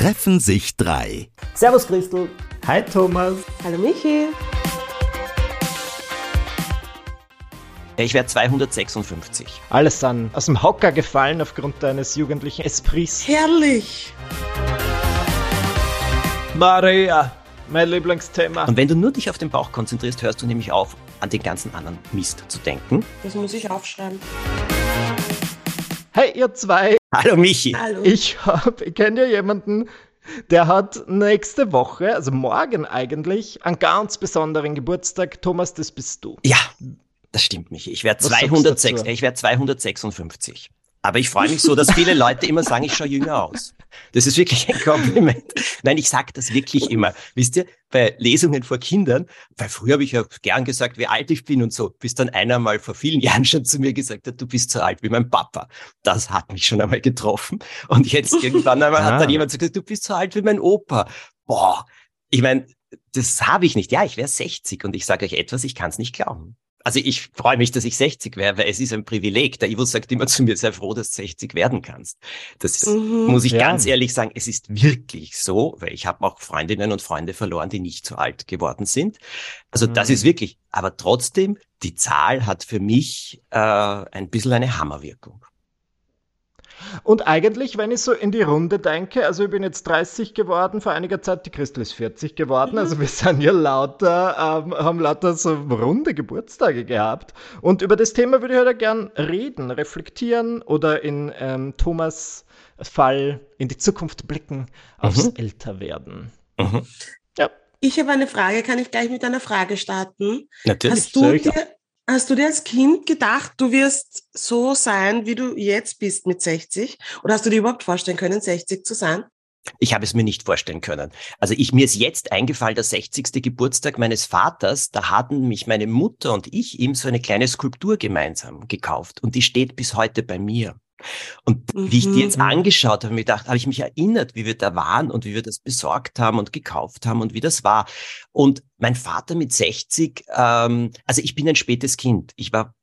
treffen sich drei. Servus Christel. Hi Thomas. Hallo Michi. Ich werde 256. Alles an aus dem Hocker gefallen aufgrund deines jugendlichen Esprits. Herrlich. Maria, mein Lieblingsthema. Und wenn du nur dich auf den Bauch konzentrierst, hörst du nämlich auf, an den ganzen anderen Mist zu denken. Das muss ich aufschreiben. Hey, ihr zwei. Hallo Michi. Hallo. Ich hab, ich kenne ja jemanden, der hat nächste Woche, also morgen eigentlich, einen ganz besonderen Geburtstag. Thomas, das bist du. Ja, das stimmt, Michi. Ich werde Was sagst du 206, dazu? ich werd 256. Aber ich freue mich so, dass viele Leute immer sagen, ich schaue jünger aus. Das ist wirklich ein Kompliment. Nein, ich sage das wirklich immer. Wisst ihr, bei Lesungen vor Kindern, weil früher habe ich ja gern gesagt, wie alt ich bin und so, bis dann einer mal vor vielen Jahren schon zu mir gesagt hat, du bist so alt wie mein Papa. Das hat mich schon einmal getroffen. Und jetzt irgendwann einmal hat Ah. dann jemand gesagt, du bist so alt wie mein Opa. Boah, ich meine, das habe ich nicht. Ja, ich wäre 60 und ich sage euch etwas, ich kann es nicht glauben. Also ich freue mich, dass ich 60 wäre, weil es ist ein Privileg. Der Ivo sagt immer zu mir, sei froh, dass du 60 werden kannst. Das Mhm. muss ich Ja. ganz ehrlich sagen, es ist wirklich so, weil ich habe auch Freundinnen und Freunde verloren, die nicht so alt geworden sind. Also das Mhm. ist wirklich, aber trotzdem, die Zahl hat für mich äh, ein bisschen eine Hammerwirkung. Und eigentlich, wenn ich so in die Runde denke, also ich bin jetzt 30 geworden, vor einiger Zeit, die Christel ist 40 geworden, also wir sind ja lauter, ähm, haben lauter so runde Geburtstage gehabt. Und über das Thema würde ich heute gern reden, reflektieren oder in ähm, Thomas Fall in die Zukunft blicken, aufs Mhm. Älterwerden. Mhm. Ja, Ich habe eine Frage. Kann ich gleich mit einer Frage starten? Natürlich. Hast du, dir, hast du dir als Kind gedacht, du wirst so sein, wie du jetzt bist mit 60? Oder hast du dir überhaupt vorstellen können, 60 zu sein? Ich habe es mir nicht vorstellen können. Also ich, mir ist jetzt eingefallen, der 60. Geburtstag meines Vaters, da hatten mich meine Mutter und ich ihm so eine kleine Skulptur gemeinsam gekauft und die steht bis heute bei mir. Und wie ich die jetzt Mhm. angeschaut habe, habe ich mir gedacht, habe ich mich erinnert, wie wir da waren und wie wir das besorgt haben und gekauft haben und wie das war. Und mein Vater mit 60, ähm, also ich bin ein spätes Kind. Ich war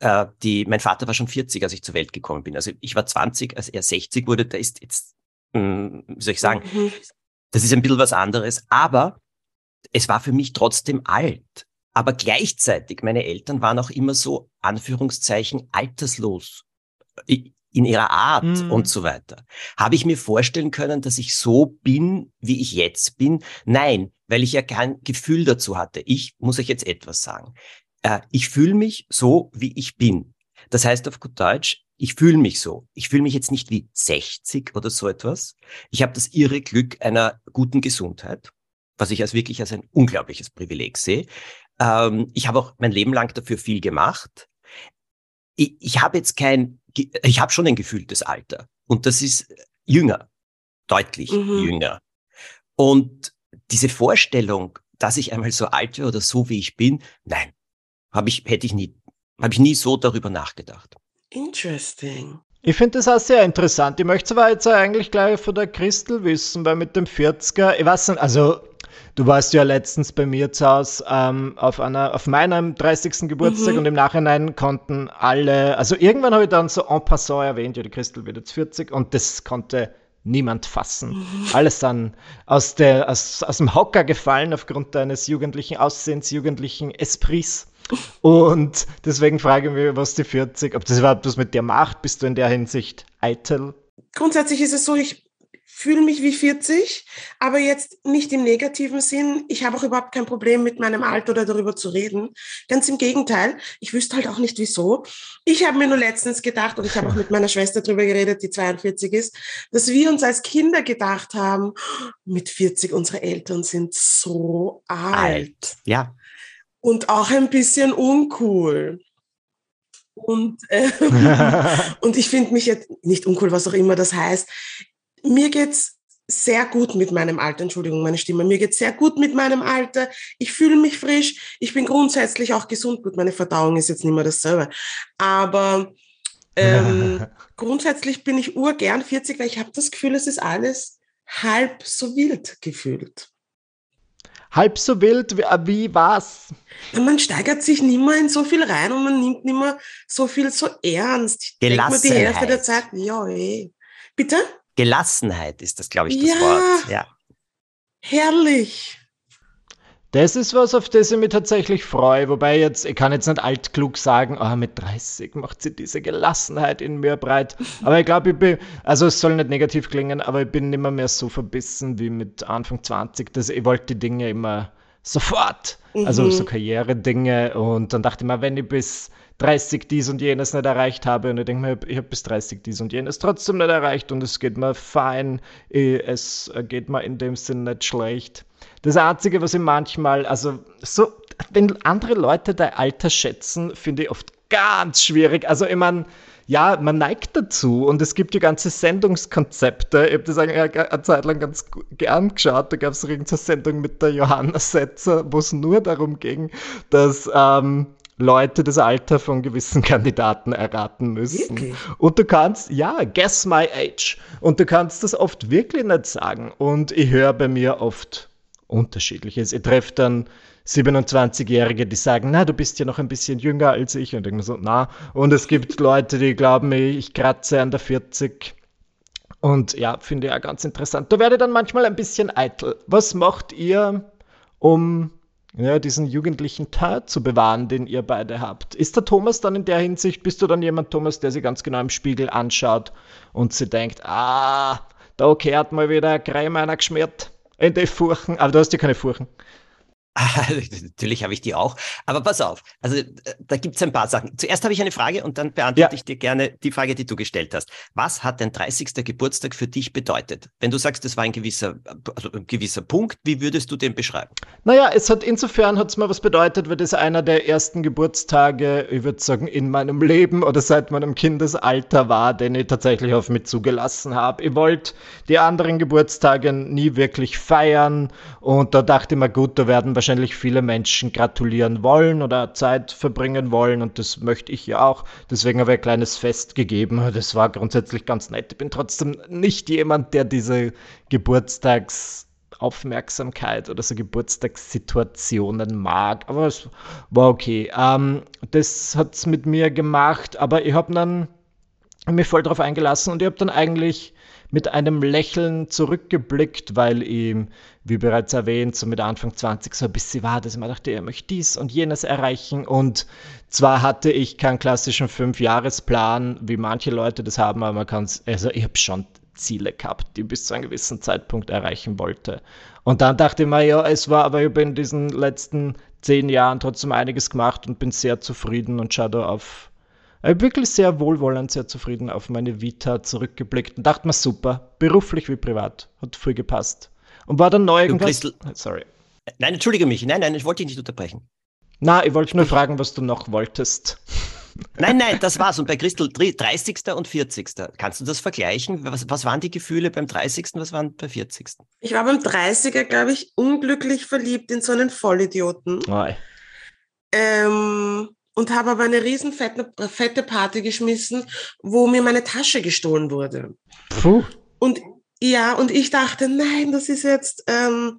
äh, die, mein Vater war schon 40, als ich zur Welt gekommen bin. Also ich war 20, als er 60 wurde. Da ist jetzt, wie soll ich sagen, Mhm. das ist ein bisschen was anderes, aber es war für mich trotzdem alt. Aber gleichzeitig, meine Eltern waren auch immer so, Anführungszeichen, alterslos i- in ihrer Art Mhm. und so weiter. Habe ich mir vorstellen können, dass ich so bin, wie ich jetzt bin? Nein, weil ich ja kein Gefühl dazu hatte. Ich muss euch jetzt etwas sagen. Äh, ich fühle mich so, wie ich bin. Das heißt auf gut Deutsch, ich fühle mich so. Ich fühle mich jetzt nicht wie 60 oder so etwas. Ich habe das irre Glück einer guten Gesundheit, was ich als wirklich als ein unglaubliches Privileg sehe. Ähm, ich habe auch mein Leben lang dafür viel gemacht. Ich, ich habe jetzt kein, ich habe schon ein gefühltes Alter und das ist jünger, deutlich Mhm. jünger. Und diese Vorstellung, dass ich einmal so alt wäre oder so wie ich bin, nein, habe ich, hätte ich nie, habe ich nie so darüber nachgedacht. Interesting. Ich finde das auch sehr interessant. Ich möchte zwar jetzt eigentlich gleich von der Christel wissen, weil mit dem 40er, ich weiß nicht, also du warst ja letztens bei mir zu Hause ähm, auf, einer, auf meinem 30. Geburtstag Mhm. und im Nachhinein konnten alle, also irgendwann habe ich dann so en passant erwähnt, ja, die Christel wird jetzt 40 und das konnte niemand fassen. Alles dann aus, der, aus, aus dem Hocker gefallen aufgrund deines jugendlichen Aussehens, jugendlichen Esprits. Und deswegen frage ich mich, was die 40, ob das überhaupt was mit dir macht. Bist du in der Hinsicht eitel? Grundsätzlich ist es so, ich fühle mich wie 40, aber jetzt nicht im negativen Sinn. Ich habe auch überhaupt kein Problem mit meinem Alter oder darüber zu reden. Ganz im Gegenteil. Ich wüsste halt auch nicht wieso. Ich habe mir nur letztens gedacht, und ich habe auch mit meiner Schwester darüber geredet, die 42 ist, dass wir uns als Kinder gedacht haben, mit 40 unsere Eltern sind so alt. Ja, und auch ein bisschen uncool. Und, äh, und ich finde mich jetzt nicht uncool, was auch immer das heißt. Mir geht's sehr gut mit meinem Alter, Entschuldigung, meine Stimme. Mir geht's sehr gut mit meinem Alter. Ich fühle mich frisch. Ich bin grundsätzlich auch gesund. Gut, meine Verdauung ist jetzt nicht mehr dasselbe. Aber ähm, grundsätzlich bin ich urgern 40, weil ich habe das Gefühl, es ist alles halb so wild gefühlt. Halb so wild, wie, äh, wie war's? Ja, Man steigert sich nicht mehr in so viel rein und man nimmt nicht mehr so viel so ernst. Ich denk mir die Hälfte der Zeit, Gelassenheit. ja, eh. Bitte? Gelassenheit ist das, glaube ich, das Ja. Wort. Ja. Herrlich. Das ist was, auf das ich mich tatsächlich freue. Wobei jetzt, ich kann jetzt nicht altklug sagen, ah, mit 30 macht sie diese Gelassenheit in mir breit. Aber ich glaube, ich bin, also es soll nicht negativ klingen, aber ich bin nimmer mehr so verbissen wie mit Anfang 20. Dass ich wollte die Dinge immer sofort. Also Mhm. so Karriere-Dinge. Und dann dachte ich mir, wenn ich bis 30 dies und jenes nicht erreicht habe, und ich denke mir, ich habe bis 30 dies und jenes trotzdem nicht erreicht und es geht mir fein, eh, es geht mir in dem Sinn nicht schlecht. Das Einzige, was ich manchmal, also so, wenn andere Leute dein Alter schätzen, finde ich oft ganz schwierig. Also ich meine, ja, man neigt dazu und es gibt ja ganze Sendungskonzepte. Ich habe das eine Zeit lang ganz gern geschaut. Da gab es irgendeine Sendung mit der Johanna Setzer, wo es nur darum ging, dass ähm, Leute das Alter von gewissen Kandidaten erraten müssen. Wirklich? Und du kannst, ja, guess my age. Und du kannst das oft wirklich nicht sagen. Und ich höre bei mir oft unterschiedliches. Ich treffe dann 27-Jährige, die sagen, na, du bist ja noch ein bisschen jünger als ich. Und ich denke mir so, na. Und es gibt Leute, die glauben, ich kratze an der 40. Und ja, finde ich auch ganz interessant. Da werde ich dann manchmal ein bisschen eitel. Was macht ihr, um ja, diesen jugendlichen Teil zu bewahren, den ihr beide habt? Ist der Thomas dann in der Hinsicht, bist du dann jemand, Thomas, der sich ganz genau im Spiegel anschaut und sie denkt, ah, da kehrt mal wieder Creme einer geschmiert in die Furchen. Aber du hast ja keine Furchen. Natürlich habe ich die auch. Aber pass auf, also äh, da gibt es ein paar Sachen. Zuerst habe ich eine Frage und dann beantworte Ja. ich dir gerne die Frage, die du gestellt hast. Was hat dein 30. Geburtstag für dich bedeutet? Wenn du sagst, das war ein gewisser, also ein gewisser Punkt, wie würdest du den beschreiben? Naja, es hat insofern hat's mir was bedeutet, weil das einer der ersten Geburtstage, ich würde sagen, in meinem Leben oder seit meinem Kindesalter war, den ich tatsächlich auf mich zugelassen habe. Ich wollte die anderen Geburtstage nie wirklich feiern und da dachte ich mir, gut, da werden wahrscheinlich viele Menschen gratulieren wollen oder Zeit verbringen wollen und das möchte ich ja auch. Deswegen habe ich ein kleines Fest gegeben. Das war grundsätzlich ganz nett. Ich bin trotzdem nicht jemand, der diese Geburtstags Aufmerksamkeit oder so Geburtstagssituationen mag. Aber es war okay. Ähm, das hat es mit mir gemacht, aber ich habe dann mich voll drauf eingelassen und ich habe dann eigentlich mit einem Lächeln zurückgeblickt, weil ich, wie bereits erwähnt, so mit Anfang 20 so ein bisschen war, dass ich mir dachte, ich möchte dies und jenes erreichen. Und zwar hatte ich keinen klassischen Fünfjahresplan, wie manche Leute das haben, aber man kann es, also ich habe schon Ziele gehabt, die bis zu einem gewissen Zeitpunkt erreichen wollte. Und dann dachte ich mir, ja, es war, aber ich habe in diesen letzten zehn Jahren trotzdem einiges gemacht und bin sehr zufrieden und schaue da auf, wirklich sehr wohlwollend, sehr zufrieden auf meine Vita zurückgeblickt und dachte mir, super, beruflich wie privat, hat voll gepasst. Und war dann neu irgendwas. Christel- Sorry. Nein, entschuldige mich. Nein, nein, ich wollte dich nicht unterbrechen. Na, ich wollte nur fragen, was du noch wolltest. Nein, nein, das war's. Und bei Christel dr- 30. und 40. Kannst du das vergleichen? Was, was waren die Gefühle beim 30., was waren bei 40.? Ich war beim 30er, glaube ich, unglücklich verliebt in so einen Vollidioten. Oi. Ähm, und habe aber eine riesen fette, fette Party geschmissen, wo mir meine Tasche gestohlen wurde. Puh. Und ja, und ich dachte, nein, das ist jetzt ähm,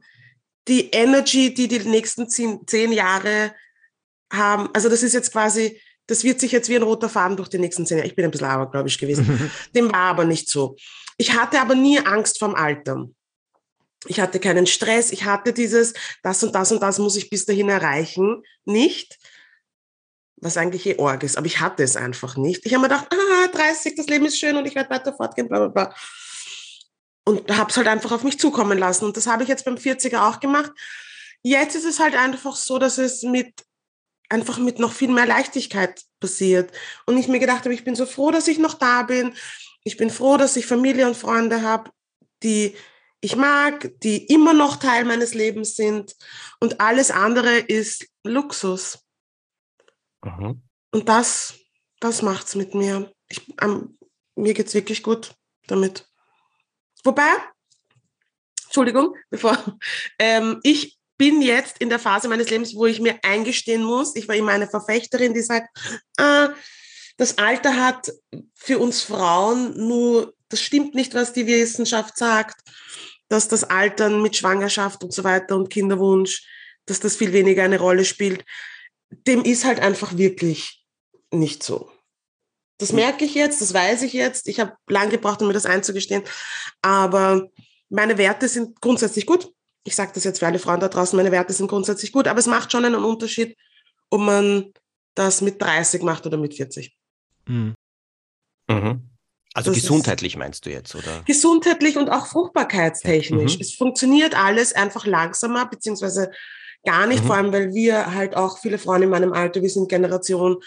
die Energy, die die nächsten zehn, zehn Jahre haben. Also das ist jetzt quasi, das wird sich jetzt wie ein roter Faden durch die nächsten zehn Jahre. Ich bin ein bisschen abergläubisch gewesen. Dem war aber nicht so. Ich hatte aber nie Angst vorm Alter. Ich hatte keinen Stress. Ich hatte dieses, das und das und das muss ich bis dahin erreichen. Nicht. Was eigentlich eh Org ist. Aber ich hatte es einfach nicht. Ich habe mir gedacht, ah, 30, das Leben ist schön und ich werde weiter fortgehen, bla, bla, bla. Und habe es halt einfach auf mich zukommen lassen. Und das habe ich jetzt beim 40er auch gemacht. Jetzt ist es halt einfach so, dass es mit einfach mit noch viel mehr Leichtigkeit passiert. Und ich mir gedacht habe, ich bin so froh, dass ich noch da bin. Ich bin froh, dass ich Familie und Freunde habe, die ich mag, die immer noch Teil meines Lebens sind. Und alles andere ist Luxus. Mhm. Und das, das macht's mit mir. Ich, ähm, mir geht's wirklich gut damit. Wobei, Entschuldigung, bevor, ähm, ich bin jetzt in der Phase meines Lebens, wo ich mir eingestehen muss, ich war immer eine Verfechterin, die sagt, ah, das Alter hat für uns Frauen nur, das stimmt nicht, was die Wissenschaft sagt, dass das Altern mit Schwangerschaft und so weiter und Kinderwunsch, dass das viel weniger eine Rolle spielt. Dem ist halt einfach wirklich nicht so. Das merke ich jetzt, das weiß ich jetzt. Ich habe lange gebraucht, um mir das einzugestehen. Aber meine Werte sind grundsätzlich gut. Ich sage das jetzt für alle Frauen da draußen, meine Werte sind grundsätzlich gut. Aber es macht schon einen Unterschied, ob man das mit 30 macht oder mit 40. Mhm. Mhm. Also das gesundheitlich meinst du jetzt, oder? Gesundheitlich und auch fruchtbarkeitstechnisch. Mhm. Es funktioniert alles einfach langsamer, beziehungsweise gar nicht, mhm. vor allem weil wir halt auch viele Frauen in meinem Alter, wir sind Generation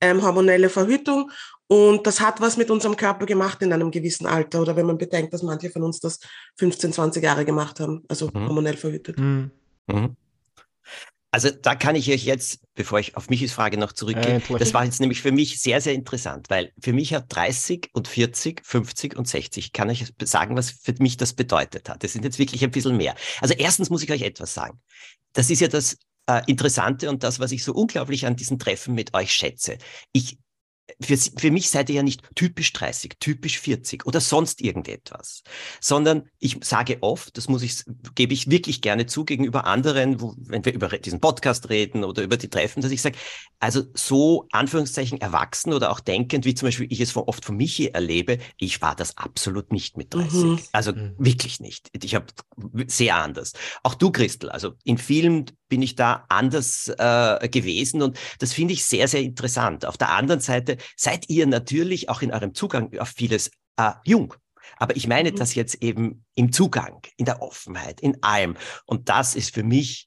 ähm, hormonelle Verhütung und das hat was mit unserem Körper gemacht in einem gewissen Alter oder wenn man bedenkt, dass manche von uns das 15, 20 Jahre gemacht haben, also mhm. hormonell verhütet. Mhm. mhm. Also da kann ich euch jetzt, bevor ich auf Michis Frage noch zurückgehe, äh, das war jetzt nämlich für mich sehr, sehr interessant, weil für mich hat 30 und 40, 50 und 60, kann ich sagen, was für mich das bedeutet hat. Das sind jetzt wirklich ein bisschen mehr. Also erstens muss ich euch etwas sagen. Das ist ja das äh, Interessante und das, was ich so unglaublich an diesen Treffen mit euch schätze. Ich für, für mich seid ihr ja nicht typisch 30, typisch 40 oder sonst irgendetwas, sondern ich sage oft, das muss ich, gebe ich wirklich gerne zu gegenüber anderen, wo, wenn wir über diesen Podcast reden oder über die Treffen, dass ich sage, also so Anführungszeichen erwachsen oder auch denkend, wie zum Beispiel ich es oft von Michi erlebe, ich war das absolut nicht mit 30. Mhm. Also mhm. wirklich nicht. Ich habe sehr anders. Auch du, Christel, also in vielen bin ich da anders äh, gewesen und das finde ich sehr, sehr interessant. Auf der anderen Seite seid ihr natürlich auch in eurem Zugang auf vieles äh, jung. Aber ich meine mhm. das jetzt eben im Zugang, in der Offenheit, in allem. Und das ist für mich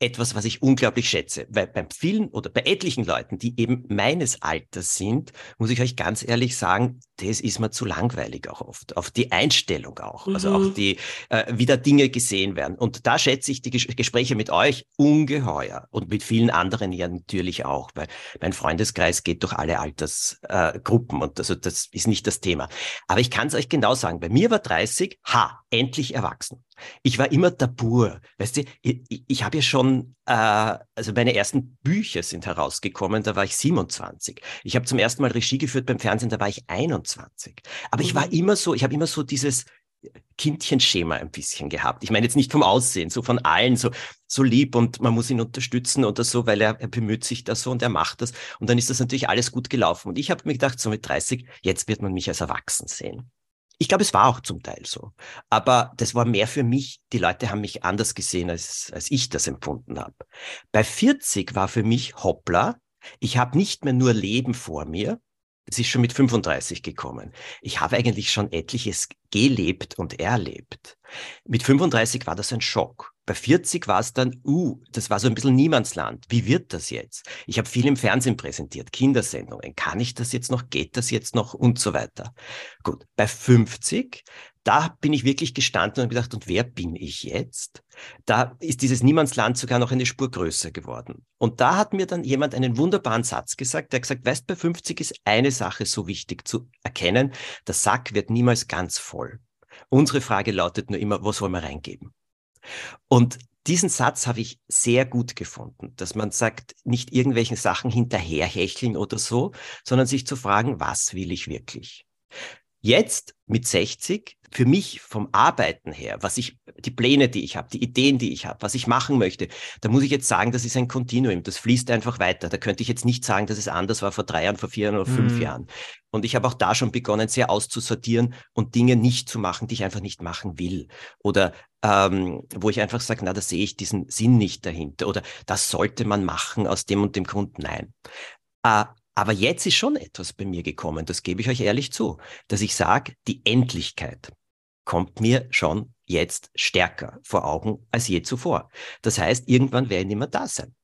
etwas, was ich unglaublich schätze. Weil bei vielen oder bei etlichen Leuten, die eben meines Alters sind, muss ich euch ganz ehrlich sagen, das ist mir zu langweilig auch oft. Auf die Einstellung auch. Mhm. Also auch mhm. die, äh, wie da Dinge gesehen werden. Und da schätze ich die Ges Gespräche mit euch ungeheuer. Und mit vielen anderen ja natürlich auch. Weil mein Freundeskreis geht durch alle Altersgruppen. Äh, und also das ist nicht das Thema. Aber ich kann es euch genau sagen. Bei mir war 30, ha, endlich erwachsen. Ich war immer Tabur. Weißt du, ich, ich habe ja schon, äh, also meine ersten Bücher sind herausgekommen, da war ich 27. Ich habe zum ersten Mal Regie geführt beim Fernsehen, da war ich 21. Aber mhm. ich war mhm. immer so, ich habe immer so dieses Kindchenschema ein bisschen gehabt. Ich meine jetzt nicht vom Aussehen, so von allen, so, so lieb und man muss ihn unterstützen oder so, weil er, er bemüht sich da so und er macht das. Und dann ist das natürlich alles gut gelaufen. Und ich habe mir gedacht, so mit 30, jetzt wird man mich als erwachsen sehen. Ich glaube, es war auch zum Teil so. Aber das war mehr für mich. Die Leute haben mich anders gesehen, als, als ich das empfunden habe. Bei 40 war für mich hoppla. Ich habe nicht mehr nur Leben vor mir. Es ist schon mit 35 gekommen. Ich habe eigentlich schon etliches gelebt und erlebt. Mit 35 war das ein Schock. Bei 40 war es dann, uh, das war so ein bisschen Niemandsland. Wie wird das jetzt? Ich habe viel im Fernsehen präsentiert, Kindersendungen. Kann ich das jetzt noch? Geht das jetzt noch? Und so weiter. Gut, bei 50, da bin ich wirklich gestanden und gedacht, und wer bin ich jetzt? Da ist dieses Niemandsland sogar noch eine Spur größer geworden. Und da hat mir dann jemand einen wunderbaren Satz gesagt, der gesagt, weißt, bei 50 ist eine Sache so wichtig zu erkennen, der Sack wird niemals ganz voll. Unsere Frage lautet nur immer, was wollen wir reingeben? Und diesen Satz habe ich sehr gut gefunden, dass man sagt, nicht irgendwelchen Sachen hinterherhecheln oder so, sondern sich zu fragen, was will ich wirklich? Jetzt mit 60, für mich vom Arbeiten her, was ich, die Pläne, die ich habe, die Ideen, die ich habe, was ich machen möchte, da muss ich jetzt sagen, das ist ein Kontinuum, das fließt einfach weiter. Da könnte ich jetzt nicht sagen, dass es anders war vor drei Jahren, vor vier Jahren oder fünf mhm. Jahren. Und ich habe auch da schon begonnen, sehr auszusortieren und Dinge nicht zu machen, die ich einfach nicht machen will. Oder ähm, wo ich einfach sage, na, da sehe ich diesen Sinn nicht dahinter. Oder das sollte man machen aus dem und dem Grund. Nein. Äh, aber jetzt ist schon etwas bei mir gekommen, das gebe ich euch ehrlich zu, dass ich sage, die Endlichkeit kommt mir schon jetzt stärker vor Augen als je zuvor. Das heißt, irgendwann werde ich nicht mehr da sein.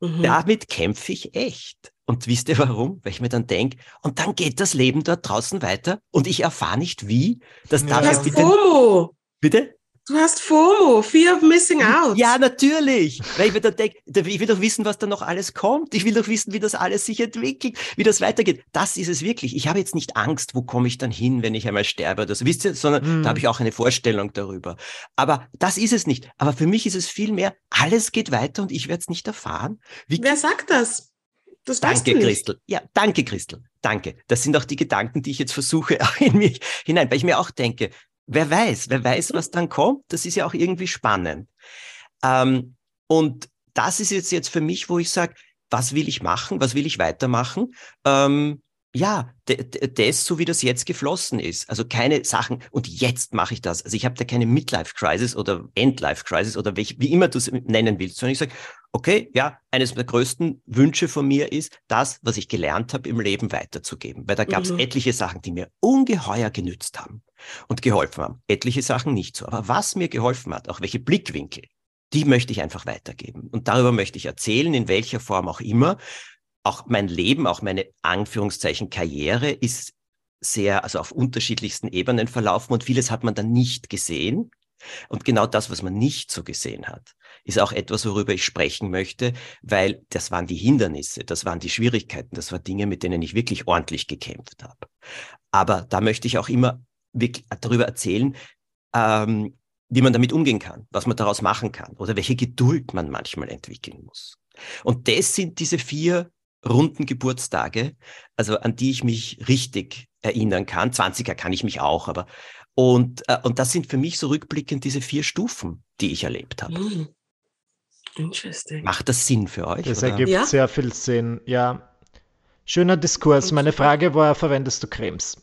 Mhm. Damit kämpfe ich echt. Und wisst ihr warum? Weil ich mir dann denke, und dann geht das Leben dort draußen weiter und ich erfahre nicht wie. Das darf ja. bitte. Bitte? Du hast FOMO, Fear of Missing Out. Ja, natürlich. Weil ich mir dann denke, ich will doch wissen, was da noch alles kommt. Ich will doch wissen, wie das alles sich entwickelt, wie das weitergeht. Das ist es wirklich. Ich habe jetzt nicht Angst, wo komme ich dann hin, wenn ich einmal sterbe oder so, wisst ihr, sondern hm. da habe ich auch eine Vorstellung darüber. Aber das ist es nicht. Aber für mich ist es vielmehr, alles geht weiter und ich werde es nicht erfahren. Wie Wer sagt das? Das danke, Christel. Ja, danke, Christel. Danke. Das sind auch die Gedanken, die ich jetzt versuche in mich hinein, weil ich mir auch denke, wer weiß, wer weiß, was dann kommt. Das ist ja auch irgendwie spannend. Ähm, und das ist jetzt, jetzt für mich, wo ich sage, was will ich machen, was will ich weitermachen? Ähm, ja, das, so wie das jetzt geflossen ist. Also keine Sachen, und jetzt mache ich das. Also ich habe da keine Midlife-Crisis oder Endlife-Crisis oder welch, wie immer du es nennen willst, sondern ich sage, okay, ja, eines der größten Wünsche von mir ist, das, was ich gelernt habe, im Leben weiterzugeben. Weil da gab es mhm. etliche Sachen, die mir ungeheuer genützt haben und geholfen haben. Etliche Sachen nicht so. Aber was mir geholfen hat, auch welche Blickwinkel, die möchte ich einfach weitergeben. Und darüber möchte ich erzählen, in welcher Form auch immer auch mein Leben, auch meine Anführungszeichen Karriere ist sehr, also auf unterschiedlichsten Ebenen verlaufen und vieles hat man dann nicht gesehen. Und genau das, was man nicht so gesehen hat, ist auch etwas, worüber ich sprechen möchte, weil das waren die Hindernisse, das waren die Schwierigkeiten, das waren Dinge, mit denen ich wirklich ordentlich gekämpft habe. Aber da möchte ich auch immer wirklich darüber erzählen, ähm, wie man damit umgehen kann, was man daraus machen kann oder welche Geduld man manchmal entwickeln muss. Und das sind diese vier runden Geburtstage, also an die ich mich richtig erinnern kann. 20er kann ich mich auch, aber und, äh, und das sind für mich so rückblickend diese vier Stufen, die ich erlebt habe. Mm. Interesting. Macht das Sinn für euch? Das oder? ergibt ja? sehr viel Sinn, ja. Schöner Diskurs. Meine Frage war, verwendest du Cremes?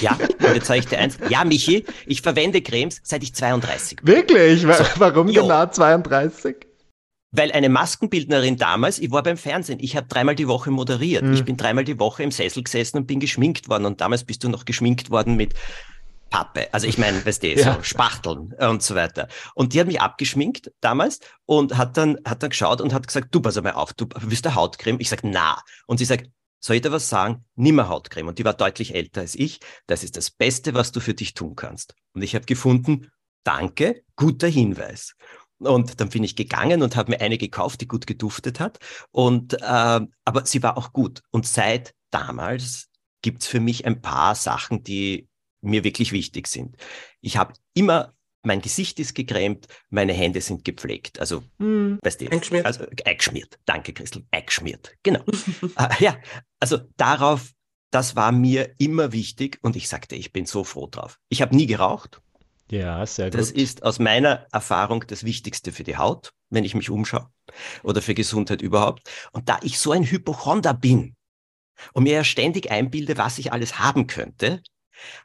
Ja, und jetzt sage ich dir eins. Ja, Michi, ich verwende Cremes, seit ich 32 bin. Wirklich? So, Warum jo. genau 32? Weil eine Maskenbildnerin damals, ich war beim Fernsehen, ich habe dreimal die Woche moderiert. Mhm. Ich bin dreimal die Woche im Sessel gesessen und bin geschminkt worden. Und damals bist du noch geschminkt worden mit Pappe. Also ich meine, weißt du, ja. so Spachteln und so weiter. Und die hat mich abgeschminkt damals und hat dann, hat dann geschaut und hat gesagt, du pass mal auf, du willst eine Hautcreme? Ich sag, na. Und sie sagt, soll ich dir was sagen? Nimmer Hautcreme. Und die war deutlich älter als ich. Das ist das Beste, was du für dich tun kannst. Und ich habe gefunden, danke, guter Hinweis. Und dann bin ich gegangen und habe mir eine gekauft, die gut geduftet hat. Und äh, aber sie war auch gut. Und seit damals gibt's für mich ein paar Sachen, die mir wirklich wichtig sind. Ich habe immer mein Gesicht ist gecremt, meine Hände sind gepflegt. Also, mm, weißt du, eingeschmiert. Also, eingeschmiert. Danke, Christel. Eingeschmiert. Genau. äh, ja, also darauf, das war mir immer wichtig und ich sagte, ich bin so froh drauf. Ich habe nie geraucht. Ja, sehr gut. Das ist aus meiner Erfahrung das Wichtigste für die Haut, wenn ich mich umschaue oder für Gesundheit überhaupt. Und da ich so ein Hypochonder bin und mir ja ständig einbilde, was ich alles haben könnte,